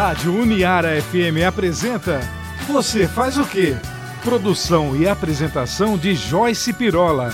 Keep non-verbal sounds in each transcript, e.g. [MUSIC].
Rádio Uniara FM apresenta Você faz o quê? Produção e apresentação de Joyce Pirola.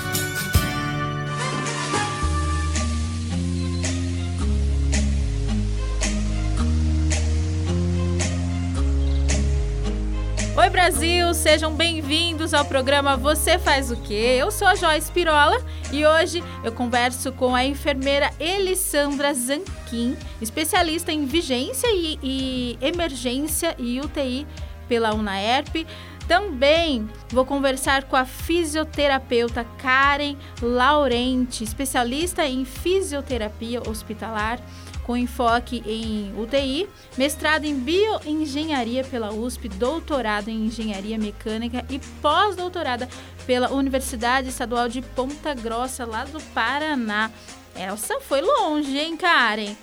Brasil, sejam bem-vindos ao programa Você Faz o Quê? Eu sou a Joyce Pirola e hoje eu converso com a enfermeira Elisandra Zanquim, especialista em vigência e, e emergência e UTI pela UNAERP. Também vou conversar com a fisioterapeuta Karen Laurenti, especialista em fisioterapia hospitalar com enfoque em UTI, mestrado em bioengenharia pela USP, doutorado em engenharia mecânica e pós-doutorada pela Universidade Estadual de Ponta Grossa, lá do Paraná. Essa foi longe, hein, Karen?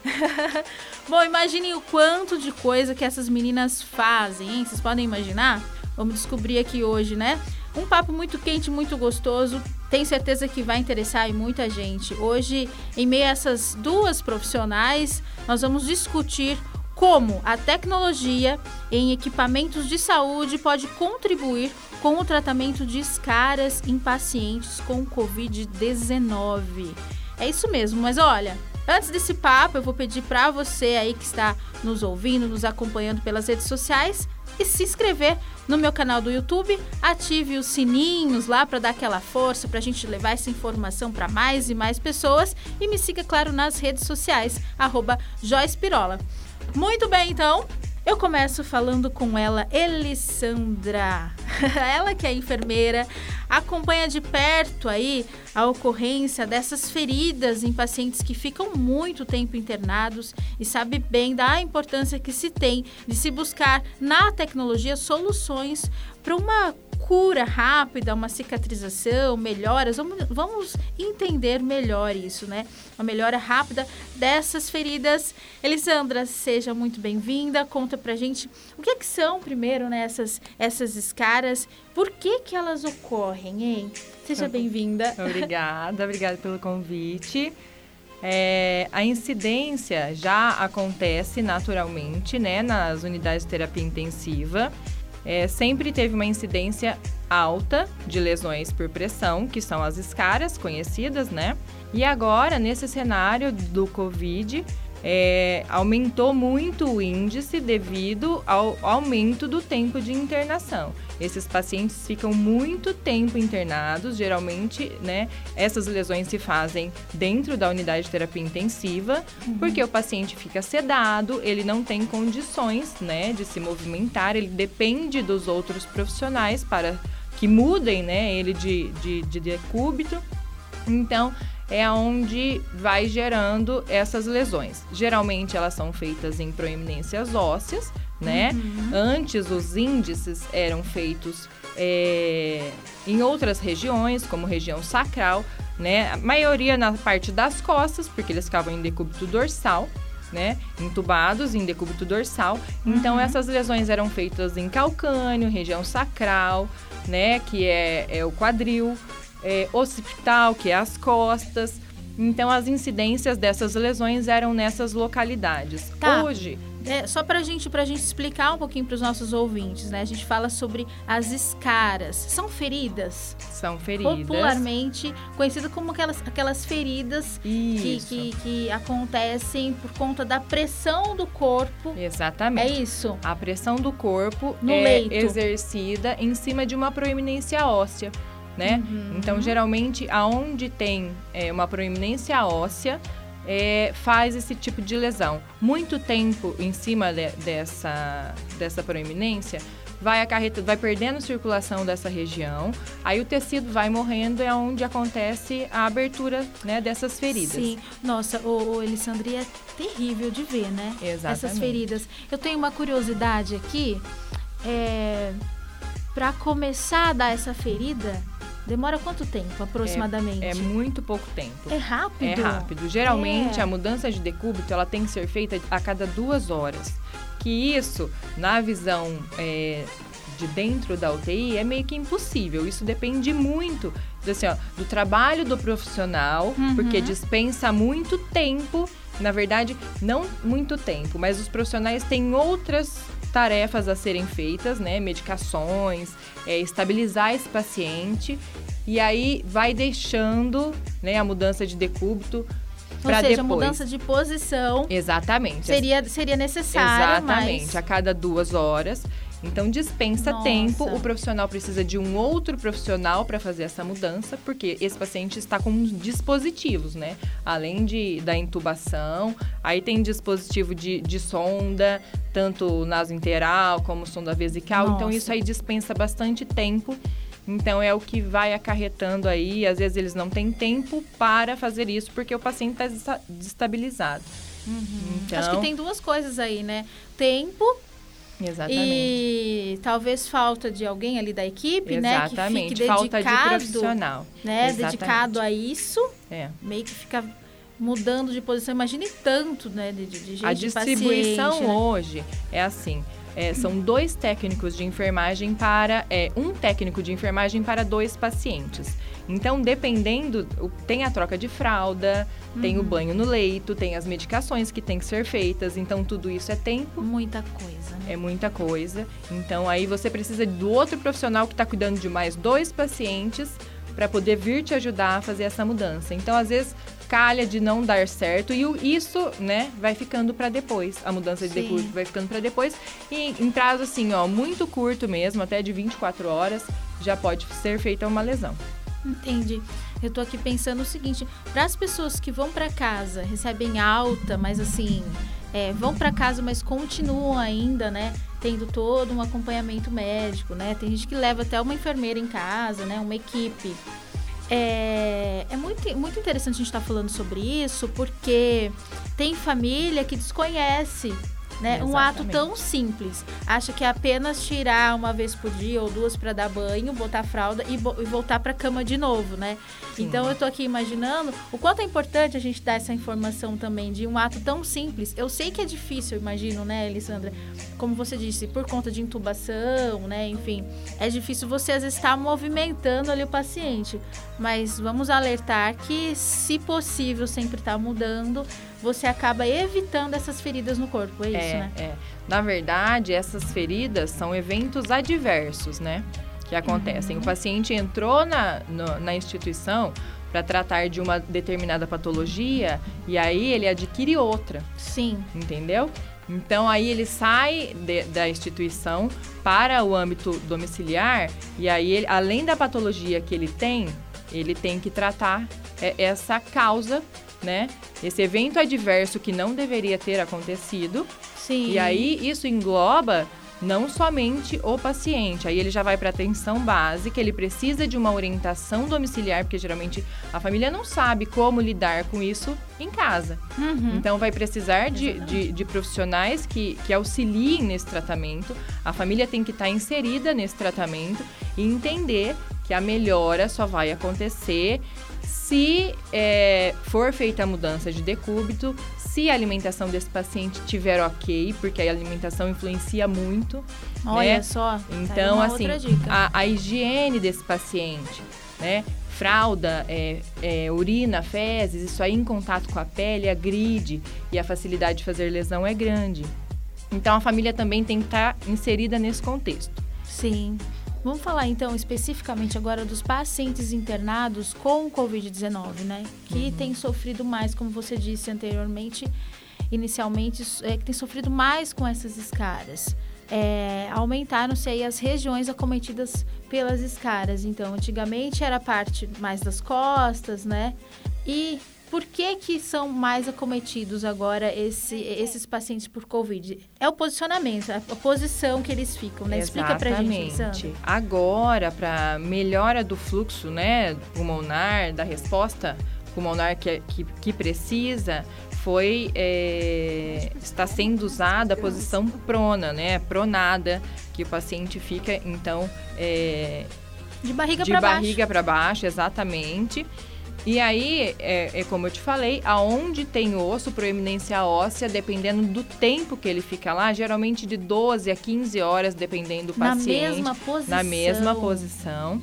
[LAUGHS] Bom, imaginem o quanto de coisa que essas meninas fazem, hein? Vocês podem imaginar? Vamos descobrir aqui hoje, né? Um papo muito quente, muito gostoso. Tenho certeza que vai interessar muita gente. Hoje, em meio a essas duas profissionais, nós vamos discutir como a tecnologia em equipamentos de saúde pode contribuir com o tratamento de escaras em pacientes com Covid-19. É isso mesmo, mas olha, Antes desse papo, eu vou pedir para você aí que está nos ouvindo, nos acompanhando pelas redes sociais, e se inscrever no meu canal do YouTube, ative os sininhos lá para dar aquela força para a gente levar essa informação para mais e mais pessoas e me siga, claro, nas redes sociais, arroba Joyce Pirola. Muito bem, então, eu começo falando com ela, Elisandra. [LAUGHS] ela que é enfermeira, acompanha de perto aí a ocorrência dessas feridas em pacientes que ficam muito tempo internados e sabe bem da importância que se tem de se buscar na tecnologia soluções para uma cura rápida, uma cicatrização, melhoras. Vamos, vamos entender melhor isso, né? Uma melhora rápida dessas feridas. Elisandra, seja muito bem-vinda. Conta pra gente o que, é que são, primeiro, né, essas, essas escaras. Por que, que elas ocorrem, hein? Seja [LAUGHS] bem-vinda. Obrigada, obrigada pelo convite. É, a incidência já acontece naturalmente, né, nas unidades de terapia intensiva é, sempre teve uma incidência alta de lesões por pressão, que são as escaras conhecidas, né? E agora, nesse cenário do Covid, é, aumentou muito o índice devido ao aumento do tempo de internação. Esses pacientes ficam muito tempo internados, geralmente, né? Essas lesões se fazem dentro da unidade de terapia intensiva, uhum. porque o paciente fica sedado, ele não tem condições, né, de se movimentar, ele depende dos outros profissionais para que mudem, né, ele de, de, de decúbito. Então, é onde vai gerando essas lesões. Geralmente elas são feitas em proeminências ósseas, né? Uhum. Antes os índices eram feitos é, em outras regiões, como região sacral, né? A maioria na parte das costas, porque eles ficavam em decúbito dorsal. Né, entubados em decúbito dorsal. Então, uhum. essas lesões eram feitas em calcânio, região sacral, né, que é, é o quadril, é, occipital, que é as costas. Então, as incidências dessas lesões eram nessas localidades. Tá. Hoje. É, só para gente, a gente explicar um pouquinho para os nossos ouvintes, né? A gente fala sobre as escaras. São feridas? São feridas. Popularmente conhecidas como aquelas, aquelas feridas que, que, que, acontecem por conta da pressão do corpo. Exatamente. É isso? A pressão do corpo no é leito. exercida em cima de uma proeminência óssea né? Uhum. Então, geralmente, aonde tem é, uma proeminência óssea, é, faz esse tipo de lesão. Muito tempo em cima de, dessa, dessa proeminência vai acarreta, vai perdendo circulação dessa região, aí o tecido vai morrendo, é onde acontece a abertura né, dessas feridas. Sim, nossa, o, o Elisandria é terrível de ver, né? Exatamente. Essas feridas. Eu tenho uma curiosidade aqui, é, para começar a dar essa ferida, Demora quanto tempo, aproximadamente? É, é, muito pouco tempo. É rápido? É rápido. Geralmente, é. a mudança de decúbito, ela tem que ser feita a cada duas horas. Que isso, na visão é, de dentro da UTI, é meio que impossível. Isso depende muito assim, ó, do trabalho do profissional, Uhum. porque dispensa muito tempo. Na verdade, não muito tempo, mas os profissionais têm outras tarefas a serem feitas, né? Medicações, é, estabilizar esse paciente. E aí vai deixando né, a mudança de decúbito Ou para seja, depois. mudança de posição Exatamente. seria, seria necessária, Exatamente, mas... a cada duas horas. Então dispensa Nossa. tempo, o profissional precisa de um outro profissional para fazer essa mudança, porque esse paciente está com dispositivos, né? Além de, da intubação, aí tem dispositivo de, de sonda, tanto nasointeral como sonda vesical, então Nossa. isso aí dispensa bastante tempo. Então é o que vai acarretando aí, às vezes eles não têm tempo para fazer isso porque o paciente está destabilizado. Então, Acho que tem duas coisas aí, né? Tempo exatamente. e talvez falta de alguém ali da equipe, né? Que Exatamente, fique falta de dedicado, profissional. né? Exatamente. Dedicado a isso, É. meio que fica mudando de posição. Imagine tanto, né? De, de, de gente, A de distribuição paciente, né? hoje é assim. é, são dois técnicos de enfermagem para é, um técnico de enfermagem para dois pacientes. Então, dependendo, tem a troca de fralda, tem Uhum. o banho no leito, tem as medicações que têm que ser feitas. Então, tudo isso é tempo. Muita coisa? É muita coisa. Então, aí você precisa do outro profissional que está cuidando de mais dois pacientes para poder vir te ajudar a fazer essa mudança. Então, às vezes, calha de não dar certo e isso, né, vai ficando para depois. A mudança de decúbito vai ficando para depois. E em prazo, assim, ó, muito curto mesmo, até de 24 horas, já pode ser feita uma lesão. Entendi. Eu tô aqui pensando o seguinte: para as pessoas que vão para casa, recebem alta, mas assim, é, vão para casa, mas continuam ainda, né? Tendo todo um acompanhamento médico, né? Tem gente que leva até uma enfermeira em casa, né? Uma equipe. É, é muito, muito interessante a gente estar falando sobre isso, porque tem família que desconhece né? Um ato tão simples. Acha que é apenas tirar uma vez por dia ou duas para dar banho, botar fralda e, bo- e voltar para cama de novo, né? Sim. Então eu tô aqui imaginando o quanto é importante a gente dar essa informação também de um ato tão simples. Eu sei que é difícil, eu imagino, né, Elisandra? Como você disse, por conta de intubação, né? Enfim, é difícil você às vezes estar movimentando ali o paciente. Mas vamos alertar que, se possível, sempre estar mudando, você acaba evitando essas feridas no corpo. É isso, é, né? é. Na verdade, essas feridas são eventos adversos, né? Que acontecem. Uhum. O paciente entrou na, no- na instituição para tratar de uma determinada patologia e aí ele adquire outra, Sim. entendeu? Então aí ele sai de- da instituição para o âmbito domiciliar e aí ele- além da patologia que ele tem, ele tem que tratar é, essa causa, né? Esse evento adverso que não deveria ter acontecido Sim. e aí isso engloba não somente o paciente, aí ele já vai para atenção básica, ele precisa de uma orientação domiciliar, porque geralmente a família não sabe como lidar com isso em casa. Uhum. Então vai precisar de, de, de profissionais que, que auxiliem nesse tratamento. A família tem que estar inserida nesse tratamento e entender que a melhora só vai acontecer se é, for feita a mudança de decúbito, se a alimentação desse paciente estiver ok, porque a alimentação influencia muito. Olha né? só. tá Então, assim, a, a higiene desse paciente, né? Fralda, é, é, urina, fezes, isso aí em contato com a pele agride e a facilidade de fazer lesão é grande. Então, a família também tem que estar inserida nesse contexto. Sim. Vamos falar então especificamente agora dos pacientes internados com Covid-19, né? Que têm sofrido mais, como você disse anteriormente, inicialmente, é, que têm sofrido mais com essas escaras. É, Aumentaram-se aí as regiões acometidas pelas escaras. Então, antigamente era a parte mais das costas, né? E por que que são mais acometidos agora esse- esses pacientes por Covid? É o posicionamento, a posição que eles ficam, né? Explica pra gente, Exatamente. Sandra. Agora, para melhora do fluxo, né, pulmonar, da resposta pulmonar que, que, que precisa, foi é, está sendo usada a posição prona, né, pronada, que o paciente fica então é, De barriga de para baixo. barriga para baixo, exatamente. E aí, é, é como eu te falei, aonde tem osso, proeminência óssea, dependendo do tempo que ele fica lá, geralmente de 12 a 15 horas, dependendo do Na paciente. mesma posição. Na mesma posição.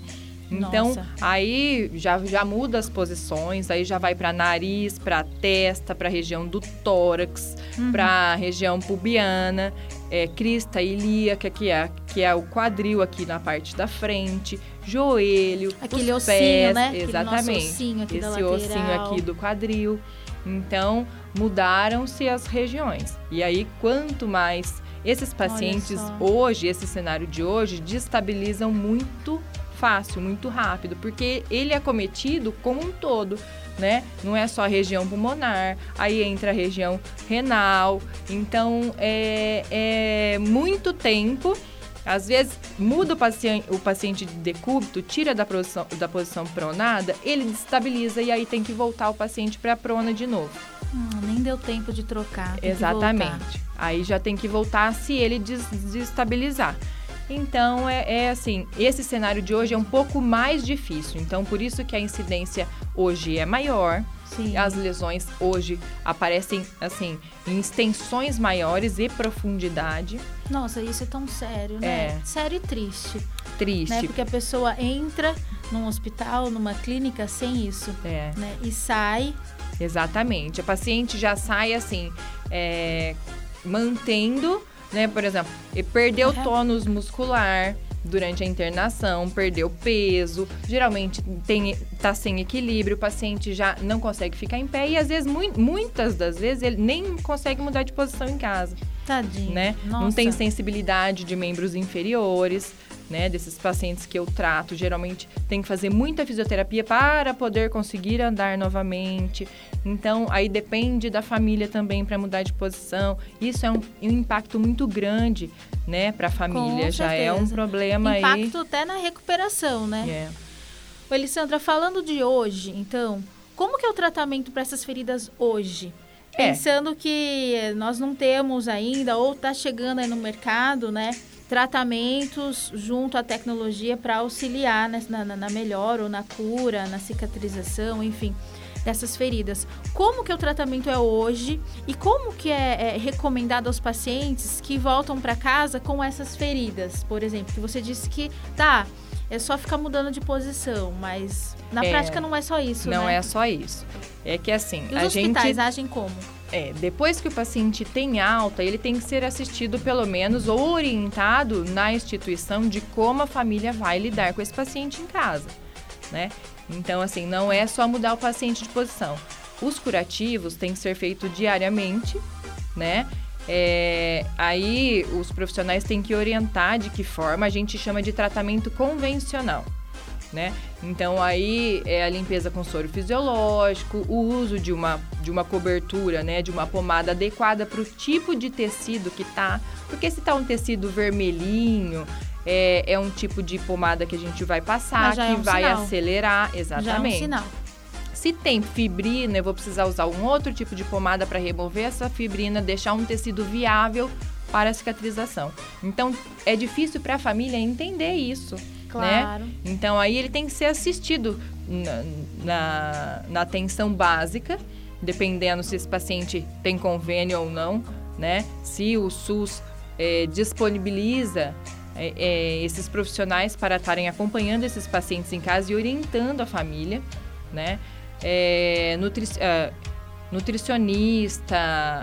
Então, Nossa. aí já, já muda as posições, aí já vai para nariz, para testa, para região do tórax, Uhum. para região pubiana, é, crista ilíaca, que é, que é o quadril aqui na parte da frente, joelho, Aquele os ossinho, pés, né? Aquele nosso exatamente. ossinho aqui Esse ossinho aqui do quadril. Então, mudaram-se as regiões. E aí, quanto mais esses pacientes hoje, esse cenário de hoje, destabilizam muito fácil, muito rápido, porque ele é cometido como um todo, né? Não é só a região pulmonar, aí entra a região renal. Então, é, é muito tempo. Às vezes, muda o paciente, o paciente de decúbito, tira da posição, da posição pronada, ele destabiliza e aí tem que voltar o paciente para a prona de novo. Hum, nem deu tempo de trocar. Exatamente. Aí já tem que voltar se ele des- desestabilizar. Então, é, é assim, esse cenário de hoje é um pouco mais difícil. Então, por isso que a incidência hoje é maior. Sim. As lesões hoje aparecem, assim, em extensões maiores e profundidade. Nossa, isso é tão sério, né? É. Sério e triste, Triste. né? Porque a pessoa entra num hospital, numa clínica sem isso, É, né? E sai exatamente. A paciente já sai, assim, é, mantendo, né, por exemplo, e perdeu Uhum. tônus muscular durante a internação, perdeu peso, geralmente tem, tá sem equilíbrio, o paciente já não consegue ficar em pé e às vezes, mui- muitas das vezes, ele nem consegue mudar de posição em casa. Tadinho. né? Não Nossa. tem sensibilidade de membros inferiores, né? Desses pacientes que eu trato, geralmente tem que fazer muita fisioterapia para poder conseguir andar novamente. Então, aí depende da família também para mudar de posição. Isso é um, um impacto muito grande, né, para a família. Já é um problema Impacto até na recuperação, né? aí. É. Ô, Elisandra, falando de hoje, então, como que é o tratamento para essas feridas hoje? É. Pensando que nós não temos ainda, ou está chegando aí no mercado, né? Tratamentos junto à tecnologia para auxiliar na, na- na melhora ou na cura, na cicatrização, enfim, dessas feridas. Como que o tratamento é hoje e como que é, é recomendado aos pacientes que voltam para casa com essas feridas? Por exemplo, que você disse que tá, é só ficar mudando de posição, mas na É. prática não é só isso, Não né? é só isso. É que assim, E os a hospitais gente agem como? É, depois que o paciente tem alta, ele tem que ser assistido pelo menos ou orientado na instituição de como a família vai lidar com esse paciente em casa, né? Então, assim, não é só mudar o paciente de posição. Os curativos têm que ser feitos diariamente, né? É, aí os profissionais têm que orientar de que forma a gente chama de tratamento convencional, né? Então aí é a limpeza com soro fisiológico, o uso de uma, de uma cobertura, né, de uma pomada adequada para o tipo de tecido que tá, porque se tá um tecido vermelhinho, é, é um tipo de pomada que a gente vai passar, que é um vai sinal. acelerar, Já é um exatamente. sinal. Se tem fibrina, eu vou precisar usar um outro tipo de pomada para remover essa fibrina, deixar um tecido viável para a cicatrização. Então, é difícil para a família entender isso. Claro. Então, aí ele tem que ser assistido na, na, na atenção básica, dependendo se esse paciente tem convênio ou não, né? Se o SUS eh, disponibiliza eh, eh, esses profissionais para estarem acompanhando esses pacientes em casa e orientando a família, né? Eh, nutri ah, nutricionista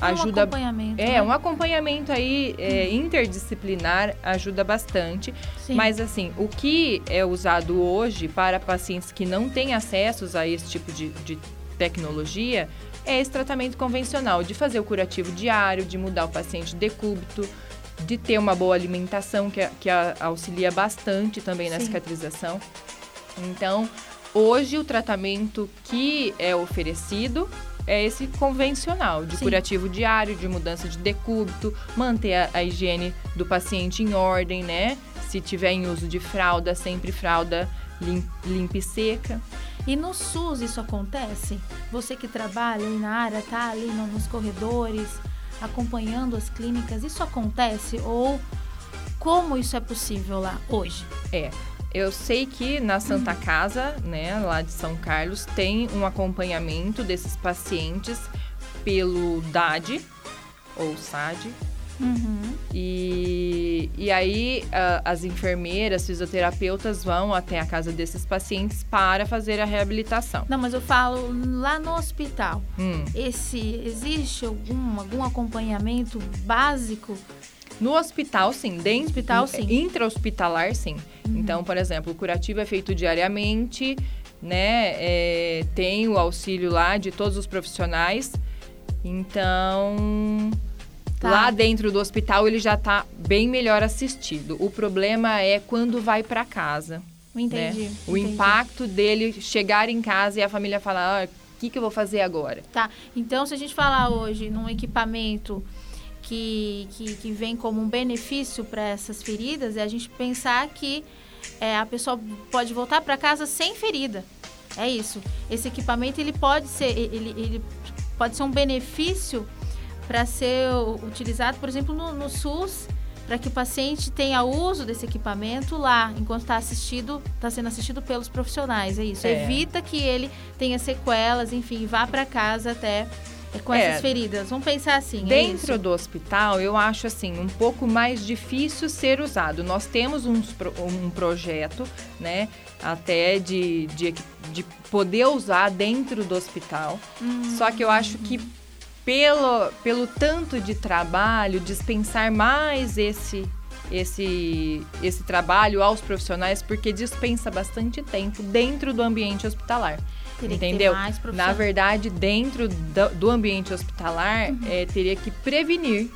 ajuda um acompanhamento. é, né? um acompanhamento aí é, interdisciplinar ajuda bastante. Sim. Mas assim, o que é usado hoje para pacientes que não têm acessos a esse tipo de, de tecnologia é esse tratamento convencional, de fazer o curativo diário, de mudar o paciente de decúbito, de ter uma boa alimentação que, que auxilia bastante também na Sim. cicatrização. Então, hoje o tratamento que é oferecido é esse convencional, de Sim. curativo diário, de mudança de decúbito, manter a, a higiene do paciente em ordem, né? Se tiver em uso de fralda, sempre fralda lim- limpa e seca. E no SUS isso acontece? Você que trabalha aí na área, tá ali no- nos corredores, acompanhando as clínicas, isso acontece? Ou como isso é possível lá hoje? É, eu sei que na Santa Casa, né, lá de São Carlos, tem um acompanhamento desses pacientes pelo DAD ou SAD Uhum. e E, aí uh, as enfermeiras, fisioterapeutas vão até a casa desses pacientes para fazer a reabilitação. Não, mas eu falo lá no hospital. Hum. Esse existe algum, algum acompanhamento básico? No hospital, sim. Dentro, hospital, sim. Intra-hospitalar, sim. Uhum. Então, por exemplo, o curativo é feito diariamente, né? É, tem o auxílio lá de todos os profissionais. Então, Tá. Lá dentro do hospital ele já está bem melhor assistido. O problema é quando vai para casa. Entendi. Né? O entendi. impacto dele chegar em casa e a família falar: ah, o que, que eu vou fazer agora? Tá. Então, se a gente falar hoje num equipamento que, que, que vem como um benefício para essas feridas, é a gente pensar que é, a pessoa pode voltar para casa sem ferida. É isso. Esse equipamento ele pode ser, ele, ele pode ser um benefício para ser utilizado, por exemplo, no, no SUS, para que o paciente tenha uso desse equipamento lá, enquanto está assistido, está sendo assistido pelos profissionais. É isso. É. Evita que ele tenha sequelas, enfim, vá para casa até é, com é. essas feridas. Vamos pensar assim. É Dentro é do hospital, eu acho assim um pouco mais difícil ser usado. Nós temos um, um projeto, né, até de, de, de poder usar dentro do hospital. Hum. Só que eu acho que pelo, pelo tanto de trabalho, dispensar mais esse esse esse trabalho aos profissionais porque dispensa bastante tempo dentro do ambiente hospitalar. Teria entendeu? Na verdade, dentro do, do ambiente hospitalar, uhum. é, teria que prevenir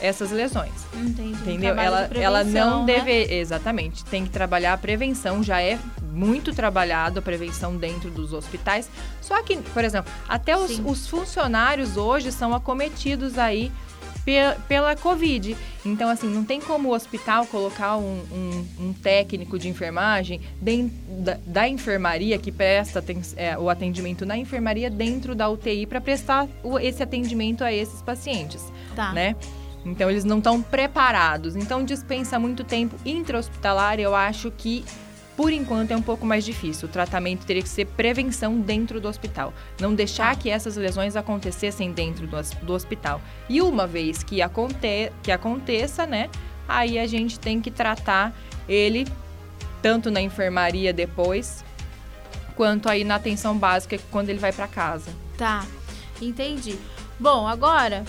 essas lesões. Entendi. Entendeu? ela, ela não né? deve. Exatamente. Tem que trabalhar a prevenção, já é muito trabalhado a prevenção dentro dos hospitais. Só que, por exemplo, até os, os funcionários hoje são acometidos aí pela Covid. Então, assim, não tem como o hospital colocar um, um, um técnico de enfermagem dentro da, da enfermaria que presta é, o atendimento na enfermaria dentro da UTI para prestar o, esse atendimento a esses pacientes, tá. né? Então, eles não estão preparados. Então, dispensa muito tempo intra-hospitalar. Eu acho que por enquanto é um pouco mais difícil. O tratamento teria que ser prevenção dentro do hospital. Não deixar que essas lesões acontecessem dentro do, do hospital. E uma vez que, aconte, que aconteça, né? Aí a gente tem que tratar ele tanto na enfermaria depois, quanto aí na atenção básica quando ele vai para casa. Tá, entendi. Bom, agora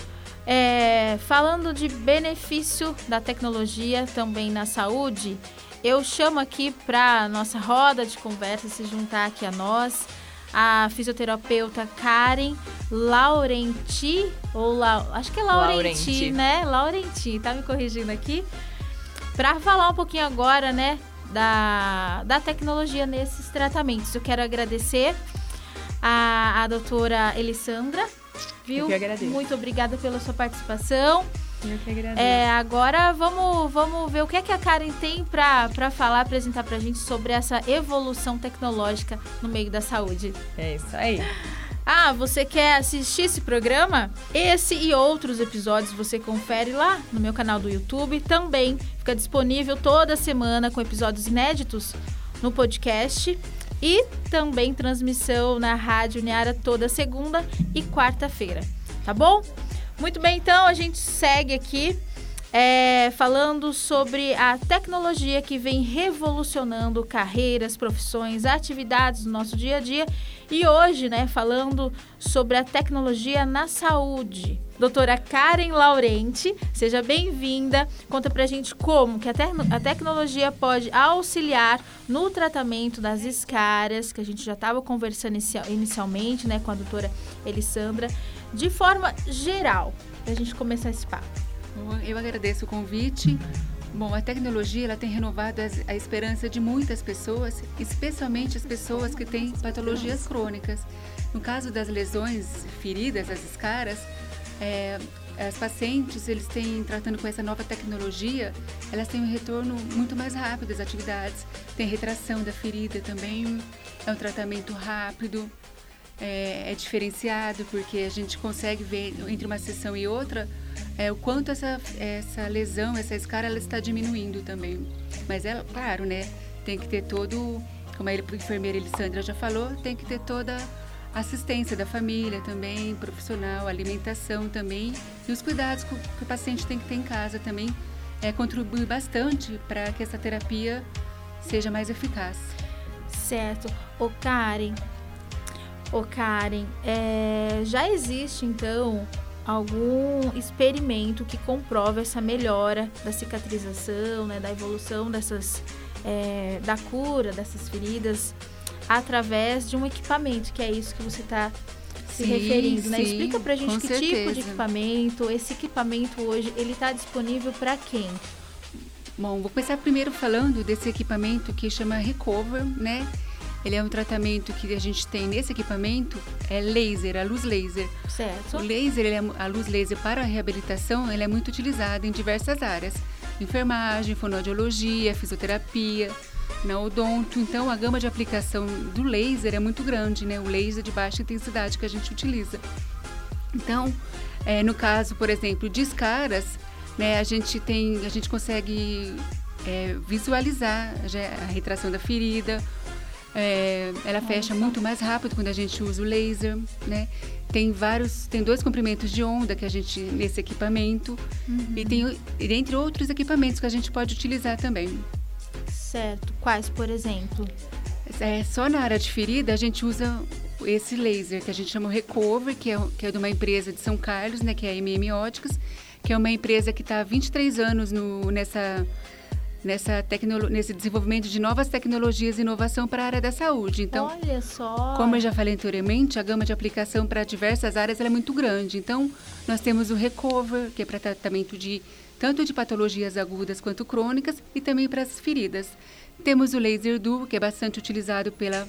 é, falando de benefício da tecnologia também na saúde, eu chamo aqui para nossa roda de conversa se juntar aqui a nós a fisioterapeuta Karen Laurenti, ou La, acho que é Laurenti, Laurenti, né? Laurenti, tá me corrigindo aqui. Para falar um pouquinho agora, né, da, da tecnologia nesses tratamentos. Eu quero agradecer a, a doutora Elissandra, viu? Muito obrigada pela sua participação. Eu que agradeço. É, agora vamos, vamos ver o que, é que a Karen tem para falar, apresentar para a gente sobre essa evolução tecnológica no meio da saúde. É isso aí. Ah, você quer assistir esse programa? Esse e outros episódios você confere lá no meu canal do YouTube. Também fica disponível toda semana com episódios inéditos no podcast e também transmissão na Rádio Neara toda segunda e quarta-feira. Tá bom? Muito bem, então a gente segue aqui é, falando sobre a tecnologia que vem revolucionando carreiras, profissões, atividades no nosso dia a dia. E hoje, né, falando sobre a tecnologia na saúde. Doutora Karen Laurenti, seja bem-vinda. Conta pra gente como que a, te a tecnologia pode auxiliar no tratamento das escárias, que a gente já estava conversando inicialmente, né, com a doutora Elissandra de forma geral, para a gente começar esse papo. Eu agradeço o convite. Bom, a tecnologia ela tem renovado a esperança de muitas pessoas, especialmente as pessoas que têm patologias crônicas. No caso das lesões feridas, as escaras, é, as pacientes, eles têm, tratando com essa nova tecnologia, elas têm um retorno muito mais rápido das atividades. Tem retração da ferida também, é um tratamento rápido é, é, diferenciado, porque a gente consegue ver entre uma sessão e outra é, o quanto essa, essa lesão, essa escara, ela está diminuindo também. Mas é claro, né? Tem que ter todo, como a enfermeira Elisandra já falou, tem que ter toda a assistência da família também, profissional, alimentação também, e os cuidados que o paciente tem que ter em casa também, é, contribui bastante para que essa terapia seja mais eficaz. Certo. Ô Karen, ô Karen, é, já existe então algum experimento que comprova essa melhora da cicatrização, né, da evolução dessas, é, da cura dessas feridas através de um equipamento, que é isso que você está se sim, referindo, né? Explica pra gente que certeza. tipo de equipamento, esse equipamento hoje, ele está disponível para quem? Bom, vou começar primeiro falando desse equipamento que chama Recover, né? Ele é um tratamento que a gente tem nesse equipamento, é laser, a luz laser. Certo. O laser, é, a luz laser para a reabilitação, ele é muito utilizado em diversas áreas. Enfermagem, fonoaudiologia, fisioterapia, na odonto. Então, a gama de aplicação do laser é muito grande, né? O laser de baixa intensidade que a gente utiliza. Então, é, no caso, por exemplo, de escaras, né, a gente tem, a gente consegue é, visualizar a retração da ferida. É, ela fecha muito mais rápido quando a gente usa o laser, né? Tem vários, tem dois comprimentos de onda que a gente nesse equipamento uhum. e tem entre outros equipamentos que a gente pode utilizar também. Certo. Quais, por exemplo? É, só na área de ferida a gente usa esse laser que a gente chama Recover, que é, que é de uma empresa de São Carlos, né, que é a MM Óticas, que é uma empresa que está há 23 anos no, nessa, nessa tecno, nesse desenvolvimento de novas tecnologias e inovação para a área da saúde. Então, Olha só. como eu já falei anteriormente, a gama de aplicação para diversas áreas é muito grande. Então, nós temos o Recover, que é para tratamento de tanto de patologias agudas quanto crônicas e também para as feridas. Temos o laser duo, que é bastante utilizado pela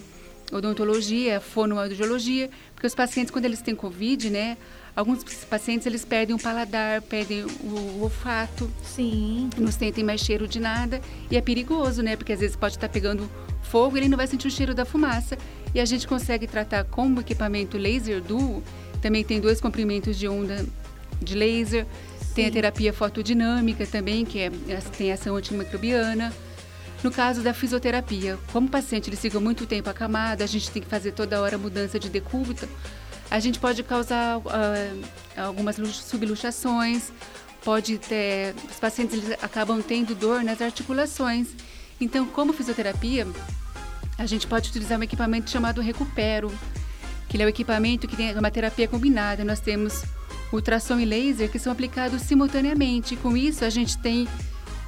odontologia, fonoaudiologia, porque os pacientes quando eles têm COVID, né, Alguns pacientes eles perdem o paladar, perdem o olfato. Sim. Não sentem mais cheiro de nada. E é perigoso, né? Porque às vezes pode estar pegando fogo e ele não vai sentir o cheiro da fumaça. E a gente consegue tratar com o equipamento laser duo. Também tem dois comprimentos de onda de laser. Sim. Tem a terapia fotodinâmica também, que é, tem ação antimicrobiana. No caso da fisioterapia, como o paciente ele fica muito tempo acamado, a gente tem que fazer toda hora mudança de decúbito a gente pode causar uh, algumas subluxações, pode ter, os pacientes acabam tendo dor nas articulações. Então, como fisioterapia, a gente pode utilizar um equipamento chamado Recupero, que é um equipamento que tem uma terapia combinada. Nós temos ultrassom e laser que são aplicados simultaneamente. Com isso, a gente tem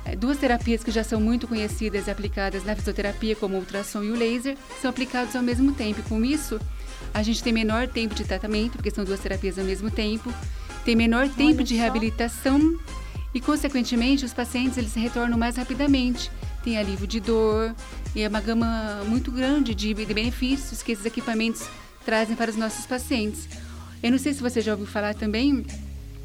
é, duas terapias que já são muito conhecidas e aplicadas na fisioterapia, como o ultrassom e o laser, são aplicados ao mesmo tempo. Com isso, a gente tem menor tempo de tratamento, porque são duas terapias ao mesmo tempo, tem menor tempo de reabilitação e, consequentemente, os pacientes eles retornam mais rapidamente. Tem alívio de dor e é uma gama muito grande de benefícios que esses equipamentos trazem para os nossos pacientes. Eu não sei se você já ouviu falar também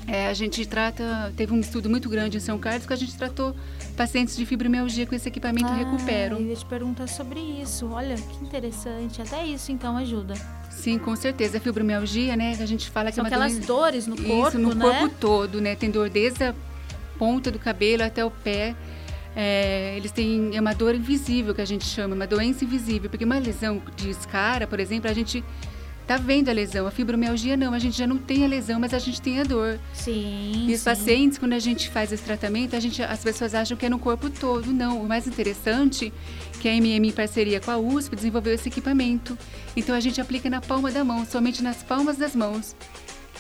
é, a gente trata, teve um estudo muito grande em São Carlos que a gente tratou pacientes de fibromialgia com esse equipamento ah, Recupero. Eu ia te perguntar sobre isso. Olha, que interessante. Até isso então ajuda. Sim, com certeza. A fibromialgia, né? A gente fala que São é uma aquelas doença... dores no corpo, Isso, no né? corpo todo, né? Tem dor desde a ponta do cabelo até o pé. É, eles têm é uma dor invisível que a gente chama, uma doença invisível, porque uma lesão de escara, por exemplo, a gente tá vendo a lesão. A fibromialgia não, a gente já não tem a lesão, mas a gente tem a dor. Sim. E os sim. pacientes, quando a gente faz esse tratamento, a gente, as pessoas acham que é no corpo todo. Não, o mais interessante que a MM em parceria com a USP desenvolveu esse equipamento. Então a gente aplica na palma da mão, somente nas palmas das mãos.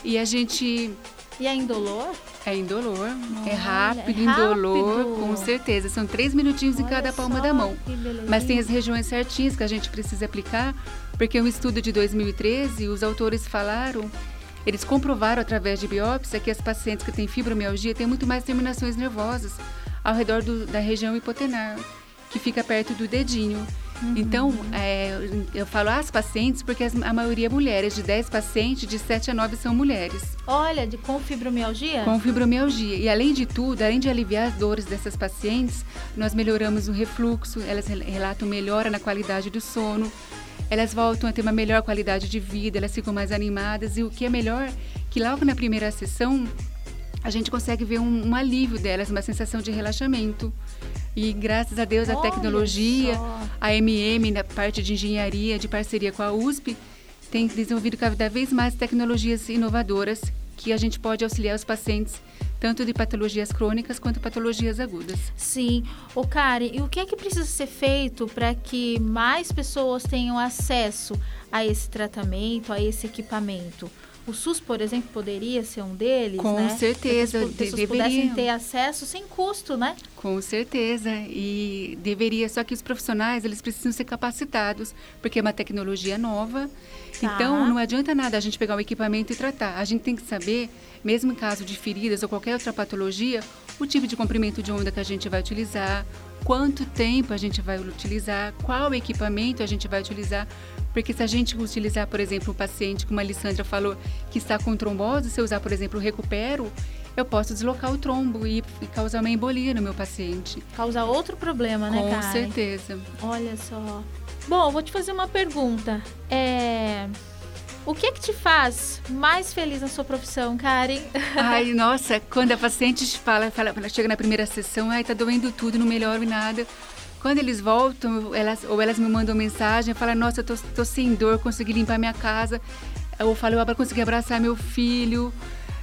E a gente e é indolor? É indolor, é rápido, é indolor, rápido. com certeza. São três minutinhos Olha em cada palma só, da mão. Mas tem as regiões certinhas que a gente precisa aplicar, porque um estudo de 2013, os autores falaram, eles comprovaram através de biópsia que as pacientes que têm fibromialgia têm muito mais terminações nervosas ao redor do, da região hipotenar, que fica perto do dedinho. Uhum. Então, é, eu falo as pacientes porque as, a maioria é mulheres. De 10 pacientes, de 7 a 9 são mulheres. Olha, de, com fibromialgia? Com fibromialgia. E além de tudo, além de aliviar as dores dessas pacientes, nós melhoramos o refluxo, elas relatam melhora na qualidade do sono, elas voltam a ter uma melhor qualidade de vida, elas ficam mais animadas. E o que é melhor, que logo na primeira sessão, a gente consegue ver um, um alívio delas, uma sensação de relaxamento. E graças a Deus a Olha tecnologia, só. a MM na parte de engenharia, de parceria com a USP, tem desenvolvido cada vez mais tecnologias inovadoras que a gente pode auxiliar os pacientes tanto de patologias crônicas quanto patologias agudas. Sim. O Karen, e o que é que precisa ser feito para que mais pessoas tenham acesso a esse tratamento, a esse equipamento? O SUS, por exemplo, poderia ser um deles, Com né? certeza, que as pessoas pudessem ter acesso sem custo, né? Com certeza, e deveria, só que os profissionais, eles precisam ser capacitados, porque é uma tecnologia nova. Tá. Então, não adianta nada a gente pegar o equipamento e tratar. A gente tem que saber, mesmo em caso de feridas ou qualquer outra patologia, o tipo de comprimento de onda que a gente vai utilizar, quanto tempo a gente vai utilizar, qual equipamento a gente vai utilizar. Porque se a gente utilizar, por exemplo, um paciente, como a Alessandra falou, que está com trombose, se eu usar, por exemplo, o recupero, eu posso deslocar o trombo e, e causar uma embolia no meu paciente. Causar outro problema, né, Com Karen? certeza. Olha só. Bom, vou te fazer uma pergunta. É... O que é que te faz mais feliz na sua profissão, Karen? [LAUGHS] Ai, nossa, quando a paciente fala, fala, ela chega na primeira sessão, ai, tá doendo tudo, não melhora nada. Quando eles voltam, elas, ou elas me mandam mensagem, falam, nossa, eu tô, tô sem dor, consegui limpar minha casa. Ou falo, eu consegui abraçar meu filho,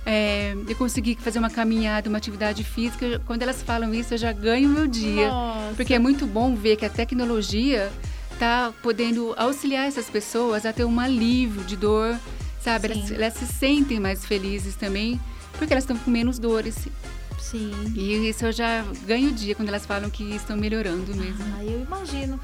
é, eu consegui fazer uma caminhada, uma atividade física. Quando elas falam isso, eu já ganho meu dia. Nossa. Porque é muito bom ver que a tecnologia está podendo auxiliar essas pessoas a ter um alívio de dor, sabe? Elas, elas se sentem mais felizes também, porque elas estão com menos dores. Sim. E isso eu já ganho o dia quando elas falam que estão melhorando mesmo. Ah, eu imagino.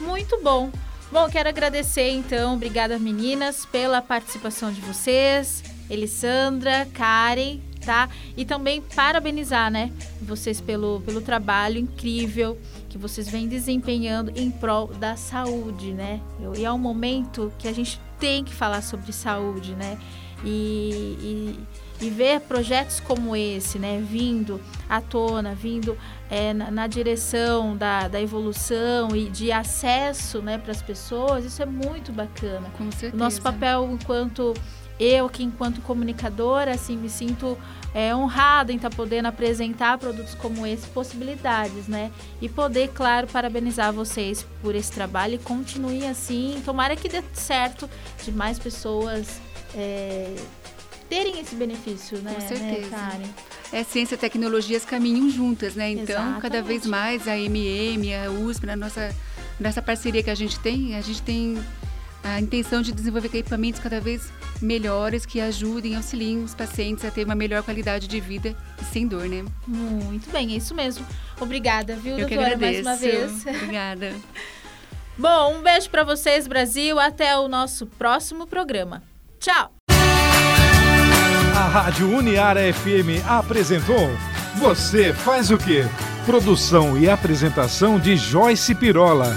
Muito bom. Bom, quero agradecer então, obrigada meninas pela participação de vocês, Elissandra, Karen, tá? E também parabenizar, né, vocês pelo, pelo trabalho incrível que vocês vêm desempenhando em prol da saúde, né? E é um momento que a gente tem que falar sobre saúde, né? E, e, e ver projetos como esse, né, vindo à tona, vindo é, na, na direção da, da evolução e de acesso né, para as pessoas, isso é muito bacana. Com certeza. O nosso papel enquanto eu, que enquanto comunicadora, assim, me sinto é, honrada em estar podendo apresentar produtos como esse, possibilidades, né? E poder, claro, parabenizar vocês por esse trabalho e continue assim. Tomara que dê certo de mais pessoas é, terem esse benefício, né? Com né, certeza. Karen? É, ciência e tecnologias caminham juntas, né? Então, cada Exatamente. vez mais a MM, a USP, na nossa, nessa parceria que a gente tem, a gente tem a intenção de desenvolver equipamentos cada vez melhores que ajudem, auxiliem os pacientes a ter uma melhor qualidade de vida e sem dor, né? Muito bem, é isso mesmo. Obrigada, viu, Eu que doutora, mais uma vez. Obrigada. [LAUGHS] Bom, um beijo para vocês, Brasil. Até o nosso próximo programa. Tchau! A Rádio Uniara FM apresentou Você faz o quê? Produção e apresentação de Joyce Pirola.